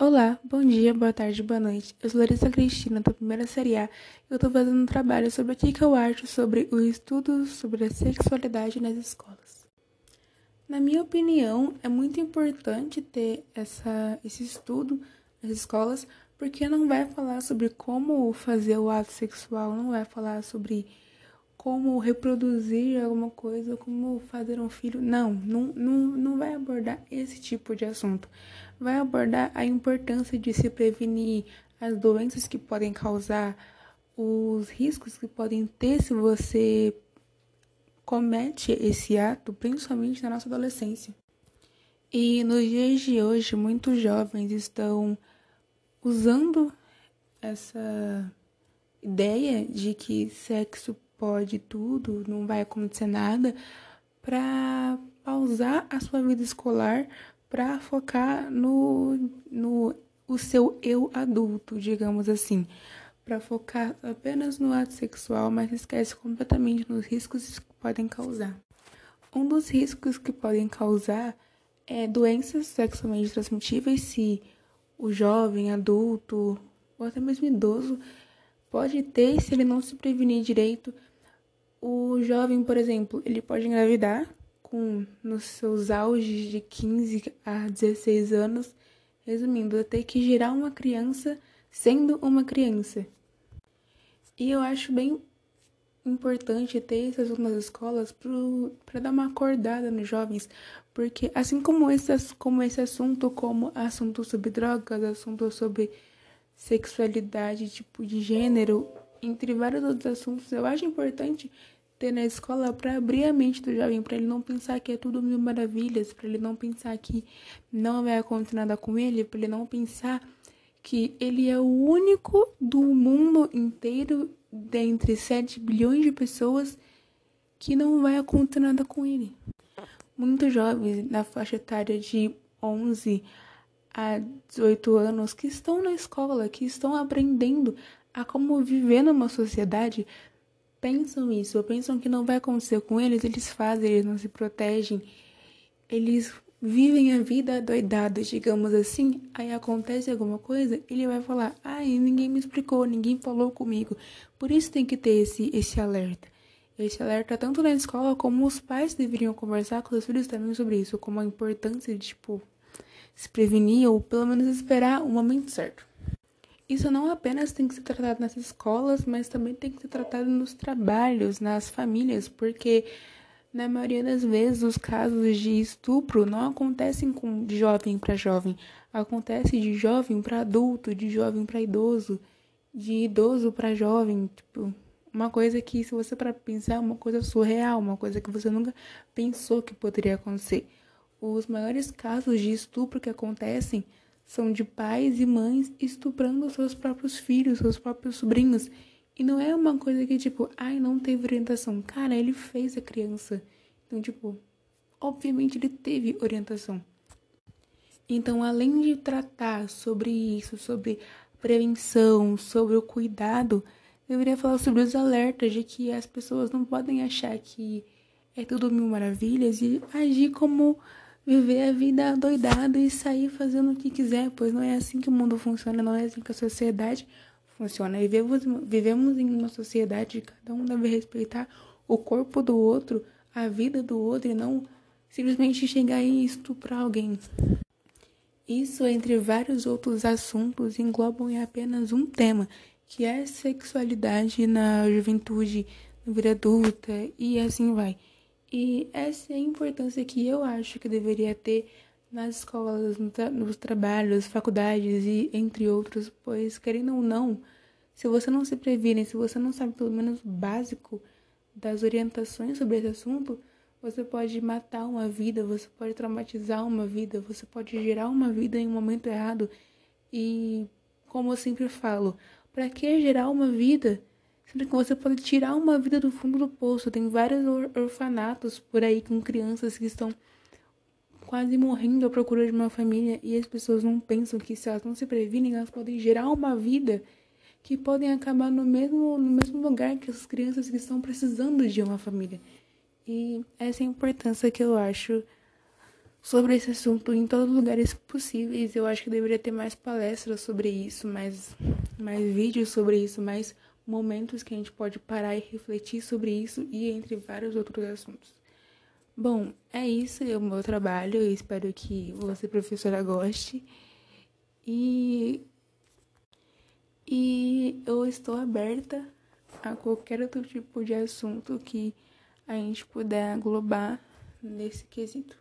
Olá, bom dia, boa tarde, boa noite. Eu sou Larissa Cristina, da primeira série A, e eu estou fazendo um trabalho sobre o que eu acho sobre o estudo sobre a sexualidade nas escolas. Na minha opinião, é muito importante ter essa, esse estudo nas escolas, porque não vai falar sobre como fazer o ato sexual, não vai falar sobre como reproduzir alguma coisa, como fazer um filho. Não, não, não, não vai abordar esse tipo de assunto. Vai abordar a importância de se prevenir as doenças que podem causar, os riscos que podem ter se você comete esse ato, principalmente na nossa adolescência. E nos dias de hoje, muitos jovens estão usando essa ideia de que sexo pode tudo, não vai acontecer nada, para pausar a sua vida escolar para focar no, no o seu eu adulto, digamos assim, para focar apenas no ato sexual, mas esquece completamente nos riscos que podem causar. Um dos riscos que podem causar é doenças sexualmente transmitíveis se o jovem, adulto ou até mesmo idoso pode ter se ele não se prevenir direito o jovem, por exemplo, ele pode engravidar com nos seus auges de 15 a 16 anos, resumindo, ter que gerar uma criança sendo uma criança. E eu acho bem importante ter esse assunto nas escolas para dar uma acordada nos jovens, porque assim como esse, como esse assunto, como assunto sobre drogas, assunto sobre sexualidade, tipo de gênero, entre vários outros assuntos, eu acho importante ter na escola para abrir a mente do jovem, para ele não pensar que é tudo mil maravilhas, para ele não pensar que não vai acontecer nada com ele, para ele não pensar que ele é o único do mundo inteiro, dentre 7 bilhões de pessoas, que não vai acontecer nada com ele. Muitos jovens na faixa etária de 11 a 18 anos que estão na escola, que estão aprendendo a como viver numa sociedade, pensam isso, pensam que não vai acontecer com eles, eles fazem, eles não se protegem, eles vivem a vida doidada, digamos assim, aí acontece alguma coisa, ele vai falar, ai, ninguém me explicou, ninguém falou comigo. Por isso tem que ter esse, esse alerta. Esse alerta tanto na escola como os pais deveriam conversar com os filhos também sobre isso, como a importância de, tipo, se prevenir ou pelo menos esperar o momento certo. Isso não apenas tem que ser tratado nas escolas, mas também tem que ser tratado nos trabalhos, nas famílias, porque na maioria das vezes os casos de estupro não acontecem de jovem para jovem, acontece de jovem para adulto, de jovem para idoso, de idoso para jovem, tipo, uma coisa que se você para pensar é uma coisa surreal, uma coisa que você nunca pensou que poderia acontecer. Os maiores casos de estupro que acontecem são de pais e mães estuprando seus próprios filhos, seus próprios sobrinhos. E não é uma coisa que, tipo, ai, não teve orientação. Cara, ele fez a criança. Então, tipo, obviamente ele teve orientação. Então, além de tratar sobre isso, sobre prevenção, sobre o cuidado, deveria falar sobre os alertas de que as pessoas não podem achar que é tudo mil maravilhas e agir como viver a vida doidada e sair fazendo o que quiser, pois não é assim que o mundo funciona, não é assim que a sociedade funciona. Vivemos, vivemos em uma sociedade que cada um deve respeitar o corpo do outro, a vida do outro e não simplesmente chegar e estuprar alguém. Isso, entre vários outros assuntos, englobam em apenas um tema, que é sexualidade na juventude, na vida adulta e assim vai. E essa é a importância que eu acho que deveria ter nas escolas, no tra nos trabalhos, faculdades e entre outros, pois, querendo ou não, se você não se previne, se você não sabe pelo menos o básico das orientações sobre esse assunto, você pode matar uma vida, você pode traumatizar uma vida, você pode gerar uma vida em um momento errado. E, como eu sempre falo, para que gerar uma vida Sendo que você pode tirar uma vida do fundo do poço. Tem vários or orfanatos por aí com crianças que estão quase morrendo à procura de uma família e as pessoas não pensam que se elas não se previnem, elas podem gerar uma vida que podem acabar no mesmo, no mesmo lugar que as crianças que estão precisando de uma família. E essa é a importância que eu acho sobre esse assunto em todos os lugares possíveis. Eu acho que deveria ter mais palestras sobre isso, mais, mais vídeos sobre isso, mais momentos que a gente pode parar e refletir sobre isso e entre vários outros assuntos. Bom, é isso, é o meu trabalho. Eu espero que você, professora, goste. E, e eu estou aberta a qualquer outro tipo de assunto que a gente puder englobar nesse quesito.